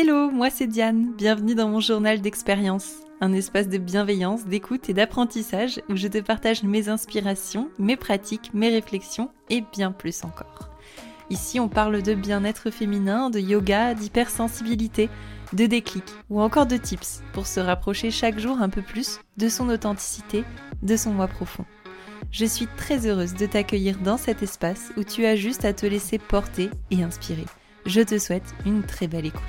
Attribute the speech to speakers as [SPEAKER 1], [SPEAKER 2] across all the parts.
[SPEAKER 1] Hello, moi c'est Diane, bienvenue dans mon journal d'expérience, un espace de bienveillance, d'écoute et d'apprentissage où je te partage mes inspirations, mes pratiques, mes réflexions et bien plus encore. Ici on parle de bien-être féminin, de yoga, d'hypersensibilité, de déclic ou encore de tips pour se rapprocher chaque jour un peu plus de son authenticité, de son moi profond. Je suis très heureuse de t'accueillir dans cet espace où tu as juste à te laisser porter et inspirer. Je te souhaite une très belle écoute.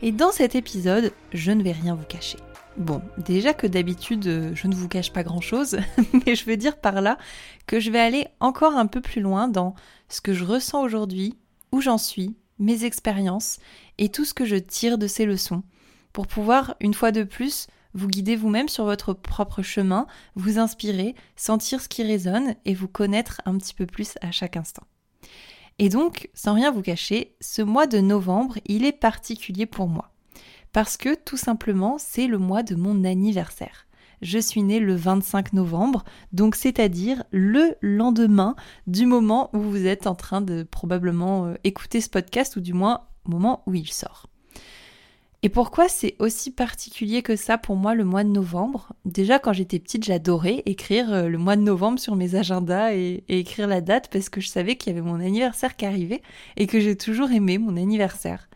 [SPEAKER 1] Et dans cet épisode, je ne vais rien vous cacher. Bon, déjà que d'habitude, je ne vous cache pas grand-chose, mais je veux dire par là que je vais aller encore un peu plus loin dans ce que je ressens aujourd'hui, où j'en suis, mes expériences et tout ce que je tire de ces leçons, pour pouvoir, une fois de plus, vous guider vous-même sur votre propre chemin, vous inspirer, sentir ce qui résonne et vous connaître un petit peu plus à chaque instant. Et donc, sans rien vous cacher, ce mois de novembre, il est particulier pour moi. Parce que tout simplement, c'est le mois de mon anniversaire. Je suis née le 25 novembre, donc c'est-à-dire le lendemain du moment où vous êtes en train de probablement euh, écouter ce podcast, ou du moins au moment où il sort. Et pourquoi c'est aussi particulier que ça pour moi le mois de novembre? Déjà quand j'étais petite j'adorais écrire euh, le mois de novembre sur mes agendas et, écrire la date parce que je savais qu'il y avait mon anniversaire qui arrivait et que j'ai toujours aimé mon anniversaire.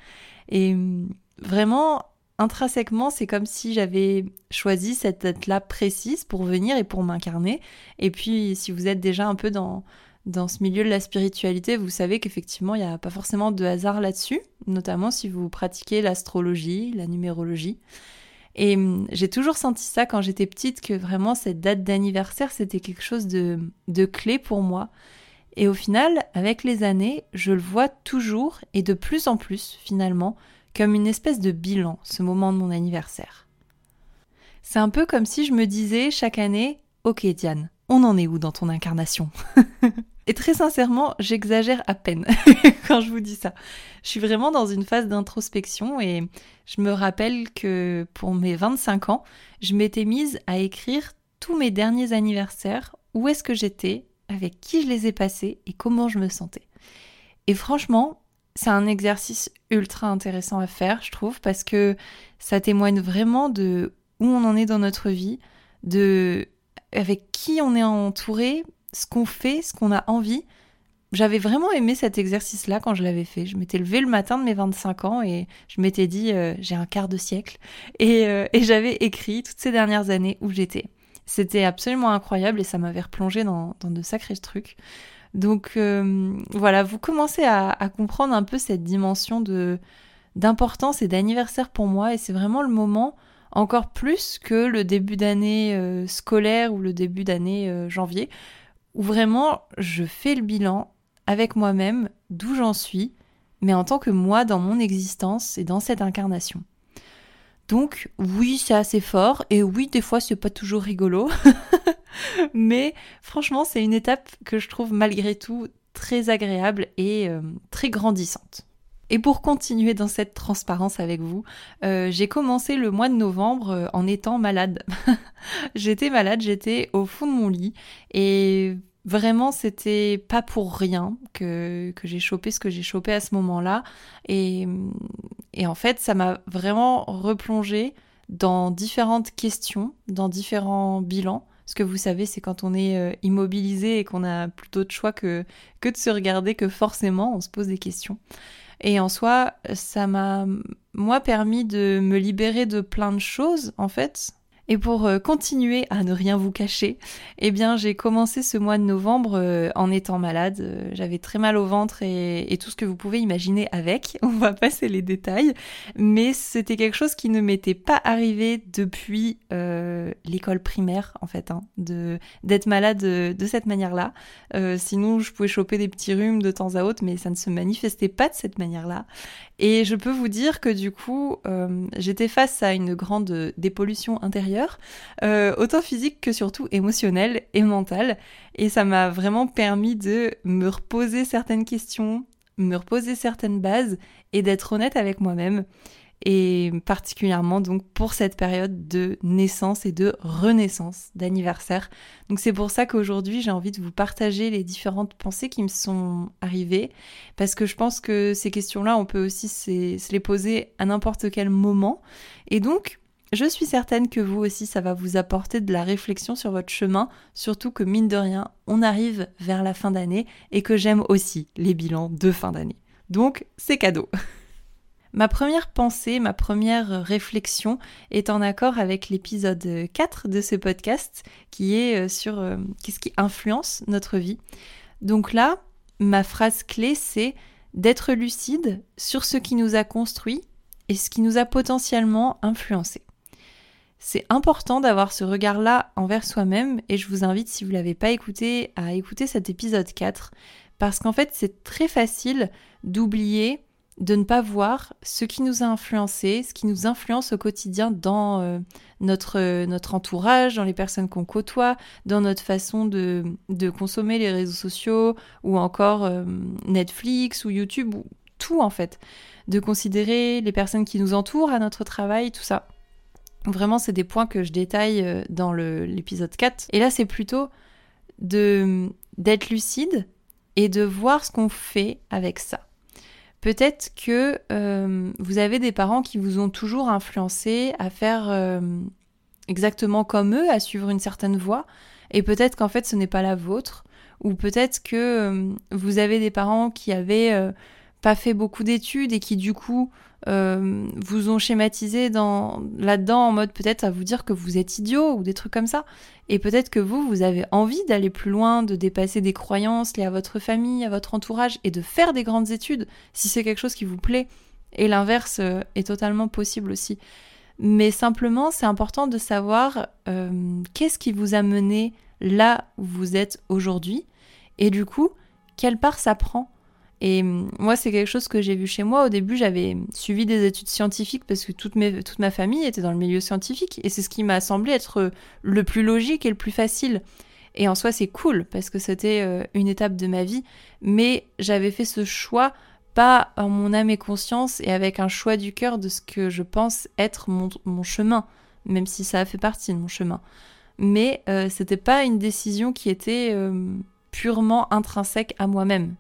[SPEAKER 1] Et hum, vraiment intrinsèquement c'est comme si j'avais choisi cette date-là précise pour venir et pour m'incarner. Et puis si vous êtes déjà un peu dans dans ce milieu de la spiritualité, vous savez qu'effectivement, il n'y a pas forcément de hasard là-dessus, notamment si vous pratiquez l'astrologie, la numérologie. Et hum, j'ai toujours senti ça quand j'étais petite, que vraiment cette date d'anniversaire, c'était quelque chose de, de clé pour moi. Et au final, avec les années, je le vois toujours et de plus en plus, finalement, comme une espèce de bilan, ce moment de mon anniversaire. C'est un peu comme si je me disais chaque année, ok Diane, on en est où dans ton incarnation Et très sincèrement, j'exagère à peine quand je vous dis ça. Je suis vraiment dans une phase d'introspection et je me rappelle que pour mes 25 ans, je m'étais mise à écrire tous mes derniers anniversaires, où est-ce que j'étais, avec qui je les ai passés et comment je me sentais. Et franchement, c'est un exercice ultra intéressant à faire, je trouve, parce que ça témoigne vraiment de où on en est dans notre vie, de avec qui on est entouré, ce qu'on fait, ce qu'on a envie. J'avais vraiment aimé cet exercice-là quand je l'avais fait. Je m'étais levée le matin de mes 25 ans et je m'étais dit euh, j'ai un quart de siècle. Euh, et, j'avais écrit toutes ces dernières années où j'étais. C'était absolument incroyable et ça m'avait replongé dans, de sacrés trucs. Donc euh, voilà, vous commencez à, à, comprendre un peu cette dimension de d'importance et d'anniversaire pour moi et c'est vraiment le moment encore plus que le début d'année euh, scolaire ou le début d'année euh, janvier, où vraiment je fais le bilan avec moi-même d'où j'en suis, mais en tant que moi dans mon existence et dans cette incarnation. Donc oui, c'est assez fort et oui, des fois c'est pas toujours rigolo, mais franchement c'est une étape que je trouve malgré tout très agréable et euh, très grandissante. Et pour continuer dans cette transparence avec vous, euh, j'ai commencé le mois de novembre euh, en étant malade. j'étais malade, j'étais au fond de mon lit et vraiment c'était pas pour rien que, j'ai chopé ce que j'ai chopé à ce moment-là. Et, en fait, ça m'a vraiment replongé dans différentes questions, dans différents bilans. Ce que vous savez, c'est quand on est euh, immobilisé et qu'on a plutôt de choix que de se regarder, que forcément on se pose des questions. Et en soi, ça m'a, moi, permis de me libérer de plein de choses, en fait, et pour euh, continuer à ne rien vous cacher, eh bien j'ai commencé ce mois de novembre euh, en étant malade. Euh, j'avais très mal au ventre et, tout ce que vous pouvez imaginer avec. On va passer les détails, mais c'était quelque chose qui ne m'était pas arrivé depuis l'école primaire en fait, hein, d'être malade de cette manière-là. sinon, je pouvais choper des petits rhumes de temps à autre, mais ça ne se manifestait pas de cette manière-là. Et je peux vous dire que du coup, j'étais face à une grande dépollution intérieure euh, autant physique que surtout émotionnel et mental. Et ça m'a vraiment permis de me reposer certaines questions, me reposer certaines bases et d'être honnête avec moi-même. et particulièrement donc pour cette période de naissance et de renaissance d'anniversaire. Donc c'est pour ça qu'aujourd'hui j'ai envie de vous partager les différentes pensées qui me sont arrivées parce que je pense que ces questions-là on peut aussi se les poser à n'importe quel moment et donc je suis certaine que vous aussi, ça va vous apporter de la réflexion sur votre chemin, surtout que mine de rien, on arrive vers la fin d'année et que j'aime aussi les bilans de fin d'année. Donc, c'est cadeau. Ma première pensée, ma première réflexion est en accord avec l'épisode 4 de ce podcast qui est euh, sur euh, qu'est-ce qui influence notre vie. Donc là, ma phrase clé c'est d'être lucide sur ce qui nous a construit et ce qui nous a potentiellement influencé. C'est important d'avoir ce regard-là envers soi-même et je vous invite, si vous ne l'avez pas écouté, à écouter cet épisode 4 parce qu'en fait c'est très facile d'oublier de ne pas voir ce qui nous a influencé, ce qui nous influence au quotidien dans euh, notre, notre entourage, dans les personnes qu'on côtoie, dans notre façon de, consommer les réseaux sociaux ou encore euh, Netflix ou YouTube, ou tout en fait. De considérer les personnes qui nous entourent à notre travail, tout ça. Vraiment, c'est des points que je détaille euh, dans l'épisode 4. Et là, c'est plutôt d'être lucide et de voir ce qu'on fait avec ça. Peut-être que euh, vous avez des parents qui vous ont toujours influencé à faire euh, exactement comme eux, à suivre une certaine voie, et peut-être qu'en fait ce n'est pas la vôtre, ou peut-être que vous avez des parents qui avaient pas fait beaucoup d'études et qui du coup euh, vous ont schématisé dans là-dedans en mode peut-être à vous dire que vous êtes idiot ou des trucs comme ça. Et peut-être que vous, vous avez envie d'aller plus loin, de dépasser des croyances liées à votre famille, à votre entourage et de faire des grandes études si c'est quelque chose qui vous plaît. Et l'inverse euh, est totalement possible aussi. Mais simplement, c'est important de savoir euh, qu'est-ce qui vous a mené là où vous êtes aujourd'hui et du coup, quelle part ça prend et hum, moi, c'est quelque chose que j'ai vu chez moi. Au début, j'avais suivi des études scientifiques parce que toute, toute ma famille était dans le milieu scientifique. Et c'est ce qui m'a semblé être le plus logique et le plus facile. Et en soi, c'est cool parce que c'était euh, une étape de ma vie. Mais j'avais fait ce choix pas en mon âme et conscience et avec un choix du cœur de ce que je pense être mon, chemin, même si ça a fait partie de mon chemin. Mais euh, c'était pas une décision qui était euh, purement intrinsèque à moi-même.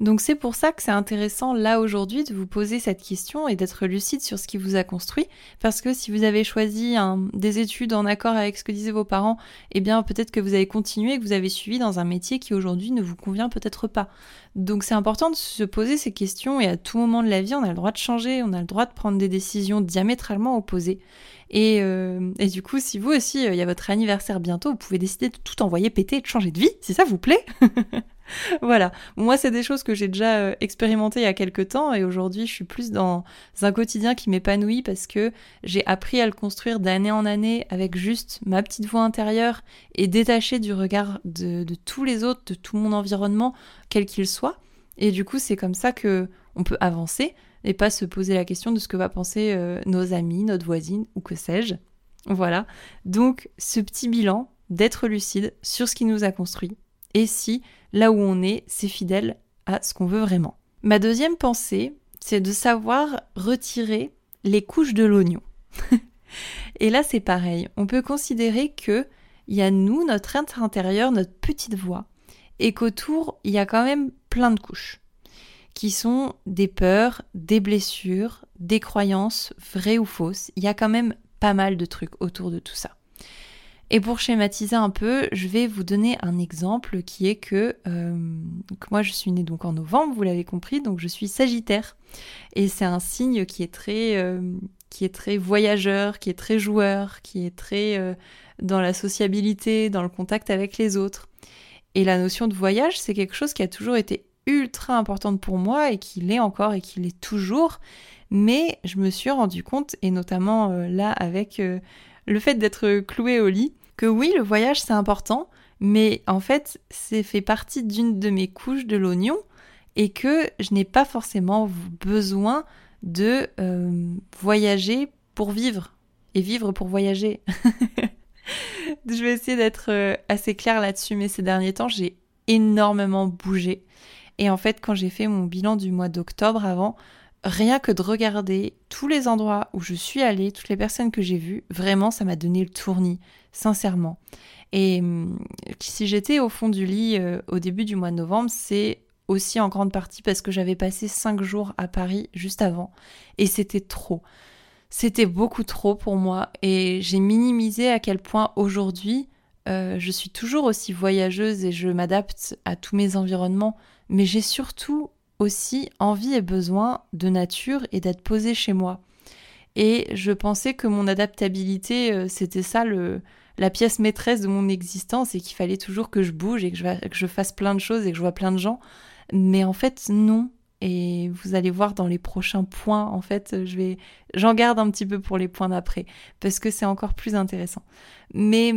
[SPEAKER 1] Donc c'est pour ça que c'est intéressant là aujourd'hui de vous poser cette question et d'être lucide sur ce qui vous a construit, parce que si vous avez choisi des études en accord avec ce que disaient vos parents, eh bien peut-être que vous avez continué et que vous avez suivi dans un métier qui aujourd'hui ne vous convient peut-être pas. Donc c'est important de se poser ces questions et à tout moment de la vie on a le droit de changer, on a le droit de prendre des décisions diamétralement opposées. Et, euh, et, du coup, si vous aussi, euh, il y a votre anniversaire bientôt, vous pouvez décider de tout envoyer péter et de changer de vie, si ça vous plaît. voilà. Moi, c'est des choses que j'ai déjà euh, expérimentées il y a quelques temps et aujourd'hui, je suis plus dans un quotidien qui m'épanouit parce que j'ai appris à le construire d'année en année avec juste ma petite voix intérieure et détaché du regard de, tous les autres, de tout mon environnement, quel qu'il soit. Et du coup, c'est comme ça que on peut avancer et pas se poser la question de ce que va penser euh, nos amis, notre voisine ou que sais-je. Voilà. Donc, ce petit bilan d'être lucide sur ce qui nous a construit et si là où on est, c'est fidèle à ce qu'on veut vraiment. Ma deuxième pensée, c'est de savoir retirer les couches de l'oignon. et là, c'est pareil. On peut considérer que il y a nous, notre être intérieur, notre petite voix, et qu'autour, il y a quand même plein de couches, qui sont des peurs, des blessures, des croyances, vraies ou fausses. Il y a quand même pas mal de trucs autour de tout ça. Et pour schématiser un peu, je vais vous donner un exemple qui est que, euh, moi je suis née donc en novembre, vous l'avez compris, donc je suis Sagittaire. Et c'est un signe qui est très, euh, qui est très voyageur, qui est très joueur, qui est très euh, dans la sociabilité, dans le contact avec les autres. Et la notion de voyage, c'est quelque chose qui a toujours été ultra importante pour moi et qui l'est encore et qui l'est toujours. Mais je me suis rendu compte, et notamment là avec le fait d'être cloué au lit, que oui, le voyage c'est important, mais en fait c'est fait partie d'une de mes couches de l'oignon et que je n'ai pas forcément besoin de euh, voyager pour vivre et vivre pour voyager. je vais essayer d'être euh, assez claire là-dessus, mais ces derniers temps j'ai énormément bougé. Et en fait, quand j'ai fait mon bilan du mois d'octobre avant, rien que de regarder tous les endroits où je suis allée, toutes les personnes que j'ai vues, vraiment, ça m'a donné le tournis, sincèrement. Et hum, si j'étais au fond du lit euh, au début du mois de novembre, c'est aussi en grande partie parce que j'avais passé cinq jours à Paris juste avant. Et c'était trop. C'était beaucoup trop pour moi. Et j'ai minimisé à quel point aujourd'hui, euh, je suis toujours aussi voyageuse et je m'adapte à tous mes environnements. Mais j'ai surtout aussi envie et besoin de nature et d'être posée chez moi. Et je pensais que mon adaptabilité, euh, c'était ça le, la pièce maîtresse de mon existence et qu'il fallait toujours que je bouge et que je, que je fasse plein de choses et que je vois plein de gens. Mais en fait, non. Et vous allez voir dans les prochains points, en fait, je vais, j'en garde un petit peu pour les points d'après parce que c'est encore plus intéressant. Mais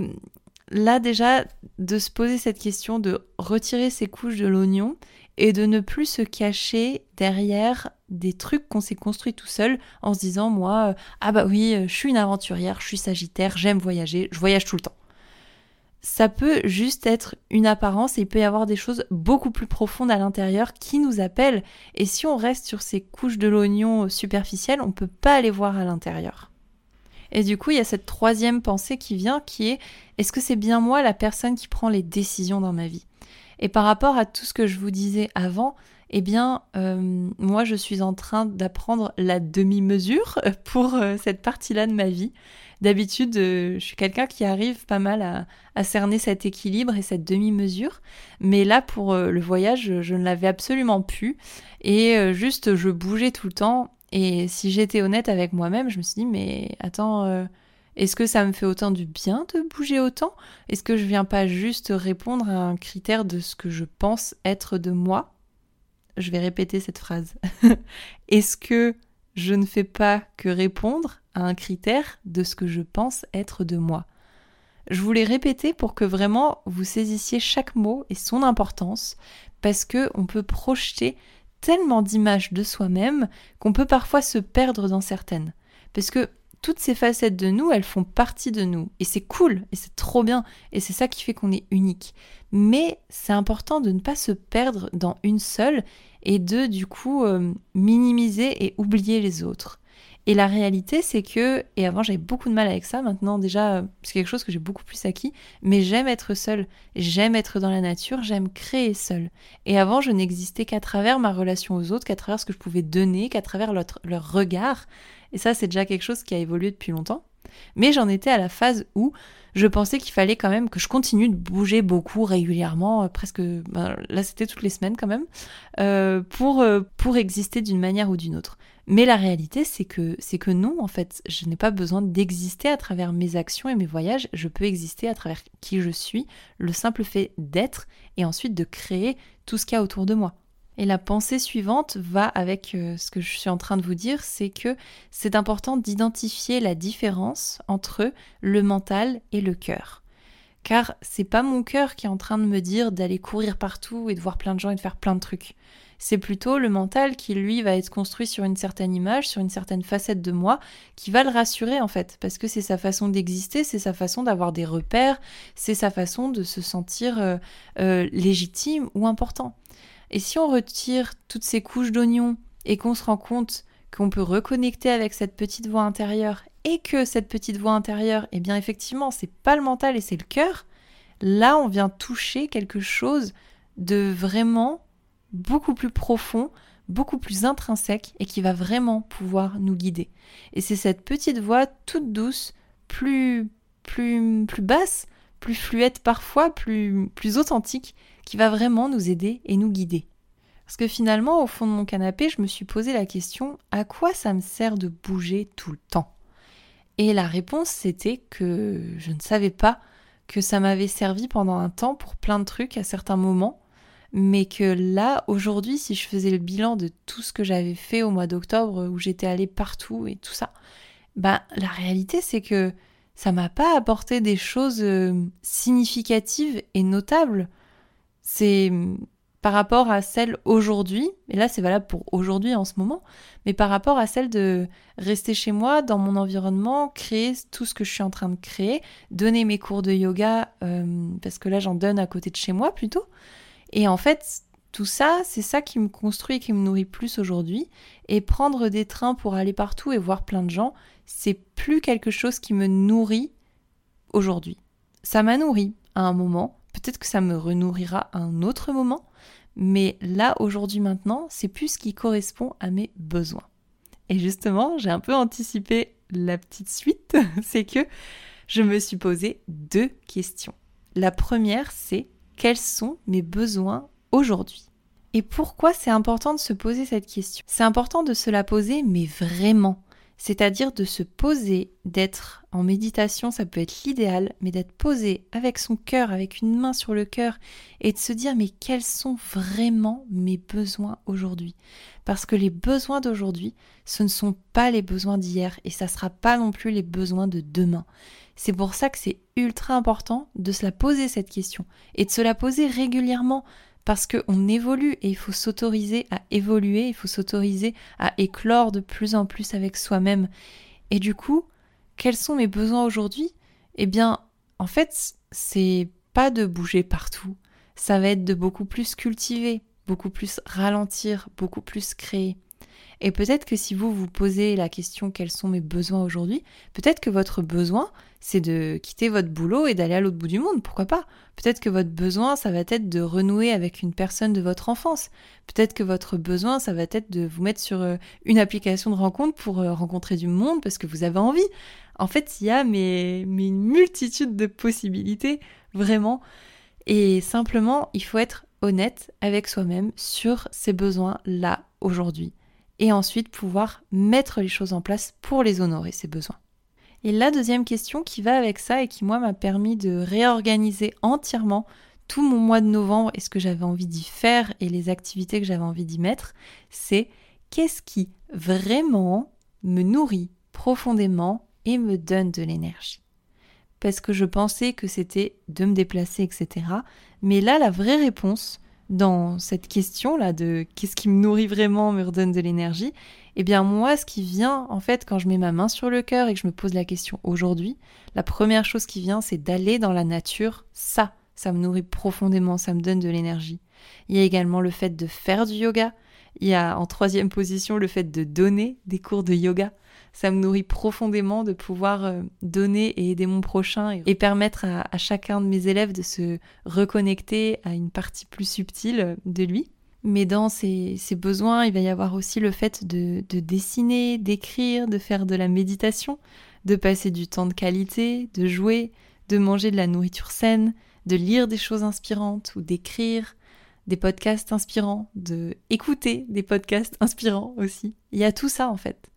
[SPEAKER 1] là déjà, de se poser cette question, de retirer ces couches de l'oignon et de ne plus se cacher derrière des trucs qu'on s'est construits tout seul en se disant moi euh, ah bah oui euh, je suis une aventurière je suis sagittaire j'aime voyager je voyage tout le temps. Ça peut juste être une apparence et il peut y avoir des choses beaucoup plus profondes à l'intérieur qui nous appellent. Et si on reste sur ces couches de l'oignon superficielles on peut pas aller voir à l'intérieur et du coup il y a cette troisième pensée qui vient qui est est-ce que c'est bien moi la personne qui prend les décisions dans ma vie? Et par rapport à tout ce que je vous disais avant, eh bien, euh, moi, je suis en train d'apprendre la demi-mesure pour euh, cette partie-là de ma vie. D'habitude, euh, je suis quelqu'un qui arrive pas mal à, cerner cet équilibre et cette demi-mesure. Mais là, pour le voyage, je, ne l'avais absolument plus. Et juste, je bougeais tout le temps. Et si j'étais honnête avec moi-même, je me suis dit, mais attends est-ce que ça me fait autant du bien de bouger autant? Est-ce que je viens pas juste répondre à un critère de ce que je pense être de moi? Je vais répéter cette phrase. Est-ce que je ne fais pas que répondre à un critère de ce que je pense être de moi? Je voulais répéter pour que vraiment vous saisissiez chaque mot et son importance parce que on peut projeter tellement d'images de soi-même qu'on peut parfois se perdre dans certaines. Parce que toutes ces facettes de nous, elles font partie de nous. Et c'est cool, et c'est trop bien, et c'est ça qui fait qu'on est unique. Mais c'est important de ne pas se perdre dans une seule et de, du coup, euh, minimiser et oublier les autres. Et la réalité, c'est que, et avant j'avais beaucoup de mal avec ça, maintenant déjà c'est quelque chose que j'ai beaucoup plus acquis, mais j'aime être seule, j'aime être dans la nature, j'aime créer seule. Et avant je n'existais qu'à travers ma relation aux autres, qu'à travers ce que je pouvais donner, qu'à travers leur regard. Et ça c'est déjà quelque chose qui a évolué depuis longtemps. Mais j'en étais à la phase où je pensais qu'il fallait quand même que je continue de bouger beaucoup régulièrement, euh, presque, ben, là c'était toutes les semaines quand même, euh, pour, euh, pour exister d'une manière ou d'une autre. Mais la réalité, c'est que, c'est que non, en fait, je n'ai pas besoin d'exister à travers mes actions et mes voyages, je peux exister à travers qui je suis, le simple fait d'être et ensuite de créer tout ce qu'il y a autour de moi. Et la pensée suivante va avec euh, ce que je suis en train de vous dire, c'est que c'est important d'identifier la différence entre le mental et le cœur. Car c'est pas mon cœur qui est en train de me dire d'aller courir partout et de voir plein de gens et de faire plein de trucs c'est plutôt le mental qui lui va être construit sur une certaine image, sur une certaine facette de moi, qui va le rassurer en fait, parce que c'est sa façon d'exister, c'est sa façon d'avoir des repères, c'est sa façon de se sentir euh, euh, légitime ou important. Et si on retire toutes ces couches d'oignons et qu'on se rend compte qu'on peut reconnecter avec cette petite voix intérieure et que cette petite voix intérieure, eh bien effectivement, c'est pas le mental et c'est le cœur, là on vient toucher quelque chose de vraiment beaucoup plus profond, beaucoup plus intrinsèque et qui va vraiment pouvoir nous guider. Et c'est cette petite voix toute douce, plus plus plus basse, plus fluette parfois, plus plus authentique qui va vraiment nous aider et nous guider. Parce que finalement, au fond de mon canapé, je me suis posé la question à quoi ça me sert de bouger tout le temps? Et la réponse c'était que je ne savais pas que ça m'avait servi pendant un temps pour plein de trucs à certains moments mais que là, aujourd'hui, si je faisais le bilan de tout ce que j'avais fait au mois d'octobre, où j'étais allée partout et tout ça, bah la réalité c'est que ça m'a pas apporté des choses euh, significatives et notables. C'est par rapport à celle aujourd'hui, et là c'est valable pour aujourd'hui en ce moment, mais par rapport à celle de rester chez moi, dans mon environnement, créer tout ce que je suis en train de créer, donner mes cours de yoga, euh, parce que là j'en donne à côté de chez moi plutôt, et en fait, Tout ça, c'est ça qui me construit et qui me nourrit plus aujourd'hui. Et prendre des trains pour aller partout et voir plein de gens, c'est plus quelque chose qui me nourrit aujourd'hui. Ça m'a nourri à un moment, peut-être que ça me renourrira à un autre moment, mais là, aujourd'hui, maintenant, c'est plus ce qui correspond à mes besoins. Et justement, j'ai un peu anticipé la petite suite, c'est que je me suis posé deux questions. La première, c'est quels sont mes besoins aujourd'hui Et pourquoi c'est important de se poser cette question. C'est important de se la poser, mais vraiment. C'est-à-dire de se poser, d'être en méditation, ça peut être l'idéal, mais d'être posé avec son cœur, avec une main sur le cœur, et de se dire mais quels sont vraiment mes besoins aujourd'hui? Parce que les besoins d'aujourd'hui, ce ne sont pas les besoins d'hier, et ça ne sera pas non plus les besoins de demain. C'est pour ça que c'est ultra important de se la poser cette question, et de se la poser régulièrement, parce qu'on évolue et il faut s'autoriser à évoluer, il faut s'autoriser à éclore de plus en plus avec soi-même. Et du coup, quels sont mes besoins aujourd'hui? Eh bien, en fait, c'est pas de bouger partout, ça va être de beaucoup plus cultiver, beaucoup plus ralentir, beaucoup plus créer. Et peut-être que si vous vous posez la question quels sont mes besoins aujourd'hui, peut-être que votre besoin, c'est de quitter votre boulot et d'aller à l'autre bout du monde, pourquoi pas? Peut-être que votre besoin, ça va être de renouer avec une personne de votre enfance. Peut-être que votre besoin, ça va être de vous mettre sur euh, une application de rencontre pour euh, rencontrer du monde parce que vous avez envie. En fait, il y a mais, une multitude de possibilités, vraiment. Et simplement, il faut être honnête avec soi-même sur ces besoins là aujourd'hui et ensuite pouvoir mettre les choses en place pour les honorer, ces besoins. Et la deuxième question qui va avec ça et qui moi m'a permis de réorganiser entièrement tout mon mois de novembre et ce que j'avais envie d'y faire et les activités que j'avais envie d'y mettre, c'est qu'est-ce qui vraiment me nourrit profondément et me donne de l'énergie. Parce que je pensais que c'était de me déplacer, etc. Mais là, la vraie réponse, dans cette question-là de qu'est-ce qui me nourrit vraiment, me redonne de l'énergie, eh bien moi, ce qui vient, en fait, quand je mets ma main sur le cœur et que je me pose la question aujourd'hui, la première chose qui vient, c'est d'aller dans la nature. Ça, ça me nourrit profondément, ça me donne de l'énergie. Il y a également le fait de faire du yoga. Il y a en troisième position le fait de donner des cours de yoga ça me nourrit profondément de pouvoir euh, donner et aider mon prochain et, permettre à, chacun de mes élèves de se reconnecter à une partie plus subtile de lui. Mais dans ces, besoins, il va y avoir aussi le fait de, de dessiner, d'écrire, de faire de la méditation, de passer du temps de qualité, de jouer, de manger de la nourriture saine, de lire des choses inspirantes ou d'écrire des podcasts inspirants, de écouter des podcasts inspirants aussi. Il y a tout ça en fait.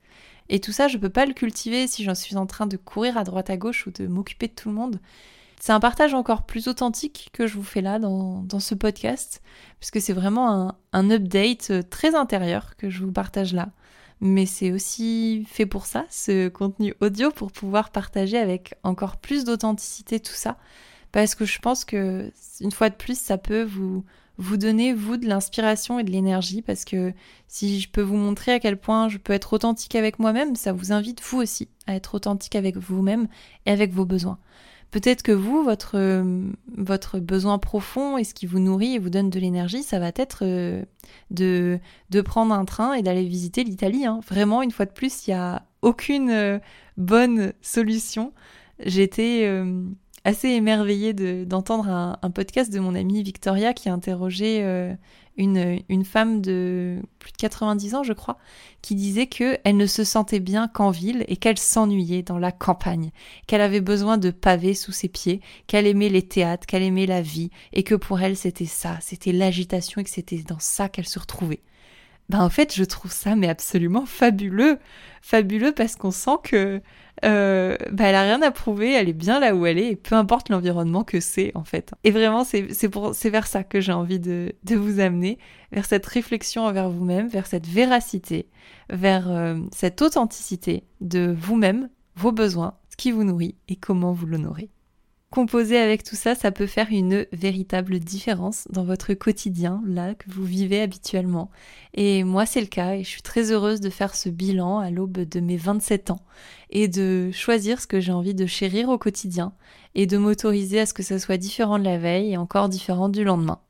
[SPEAKER 1] Et tout ça, je peux pas le cultiver si j'en suis en train de courir à droite à gauche ou de m'occuper de tout le monde. C'est un partage encore plus authentique que je vous fais là dans, dans ce podcast, puisque c'est vraiment un, un, update très intérieur que je vous partage là. Mais c'est aussi fait pour ça, ce contenu audio, pour pouvoir partager avec encore plus d'authenticité tout ça. Parce que je pense que, une fois de plus, ça peut vous, vous donner, vous, de l'inspiration et de l'énergie, parce que si je peux vous montrer à quel point je peux être authentique avec moi-même, ça vous invite, vous aussi, à être authentique avec vous-même et avec vos besoins. Peut-être que vous, votre, votre besoin profond et ce qui vous nourrit et vous donne de l'énergie, ça va être euh, de, de prendre un train et d'aller visiter l'Italie. Hein. Vraiment, une fois de plus, il n'y a aucune euh, bonne solution. J'étais... Euh, assez émerveillée d'entendre un, podcast de mon amie Victoria qui interrogeait euh, une, une, femme de plus de 90 ans, je crois, qui disait qu'elle ne se sentait bien qu'en ville et qu'elle s'ennuyait dans la campagne, qu'elle avait besoin de pavés sous ses pieds, qu'elle aimait les théâtres, qu'elle aimait la vie et que pour elle c'était ça, c'était l'agitation et que c'était dans ça qu'elle se retrouvait. Ben en fait, je trouve ça mais absolument fabuleux, fabuleux parce qu'on sent que euh, bah, elle a rien à prouver, elle est bien là où elle est, et peu importe l'environnement que c'est en fait. Et vraiment, c'est c'est vers ça que j'ai envie de, de vous amener, vers cette réflexion envers vous-même, vers cette véracité, vers euh, cette authenticité de vous-même, vos besoins, ce qui vous nourrit et comment vous l'honorez. Composer avec tout ça, ça peut faire une véritable différence dans votre quotidien, là, que vous vivez habituellement. Et moi, c'est le cas, et je suis très heureuse de faire ce bilan à l'aube de mes 27 ans, et de choisir ce que j'ai envie de chérir au quotidien, et de m'autoriser à ce que ça soit différent de la veille et encore différent du lendemain.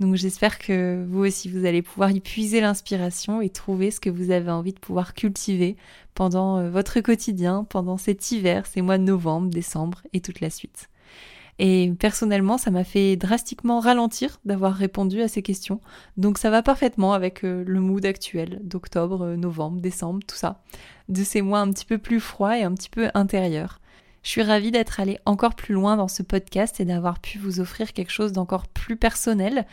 [SPEAKER 1] Donc j'espère que vous aussi, vous allez pouvoir y puiser l'inspiration et trouver ce que vous avez envie de pouvoir cultiver pendant euh, votre quotidien, pendant cet hiver, ces mois de novembre, décembre et toute la suite. Et personnellement, ça m'a fait drastiquement ralentir d'avoir répondu à ces questions. Donc ça va parfaitement avec euh, le mood actuel d'octobre, euh, novembre, décembre, tout ça. De ces mois un petit peu plus froids et un petit peu intérieurs. Je suis ravie d'être allée encore plus loin dans ce podcast et d'avoir pu vous offrir quelque chose d'encore plus personnel.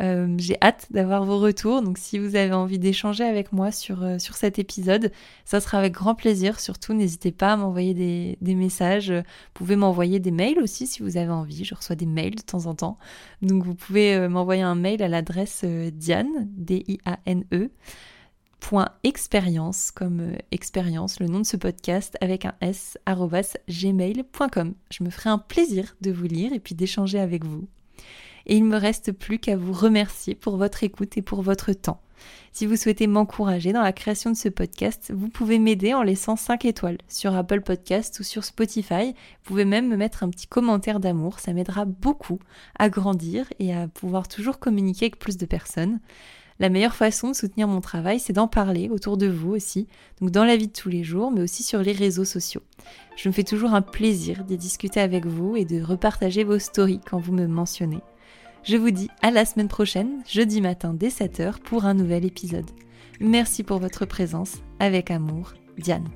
[SPEAKER 1] Euh, j'ai hâte d'avoir vos retours, donc si vous avez envie d'échanger avec moi sur, euh, cet épisode, ça sera avec grand plaisir. Surtout, n'hésitez pas à m'envoyer des, des, messages. Vous pouvez m'envoyer des mails aussi si vous avez envie. Je reçois des mails de temps en temps. Donc vous pouvez euh, m'envoyer un mail à l'adresse Diane, D-I-A-N-E expérience comme euh, expérience, le nom de ce podcast avec un s gmail.com. Je me ferai un plaisir de vous lire et puis d'échanger avec vous. Et il me reste plus qu'à vous remercier pour votre écoute et pour votre temps. Si vous souhaitez m'encourager dans la création de ce podcast, vous pouvez m'aider en laissant 5 étoiles sur Apple Podcast ou sur Spotify. Vous pouvez même me mettre un petit commentaire d'amour, ça m'aidera beaucoup à grandir et à pouvoir toujours communiquer avec plus de personnes. La meilleure façon de soutenir mon travail, c'est d'en parler autour de vous aussi, donc dans la vie de tous les jours, mais aussi sur les réseaux sociaux. Je me fais toujours un plaisir d'y discuter avec vous et de repartager vos stories quand vous me mentionnez. Je vous dis à la semaine prochaine, jeudi matin dès 7h, pour un nouvel épisode. Merci pour votre présence. Avec amour, Diane.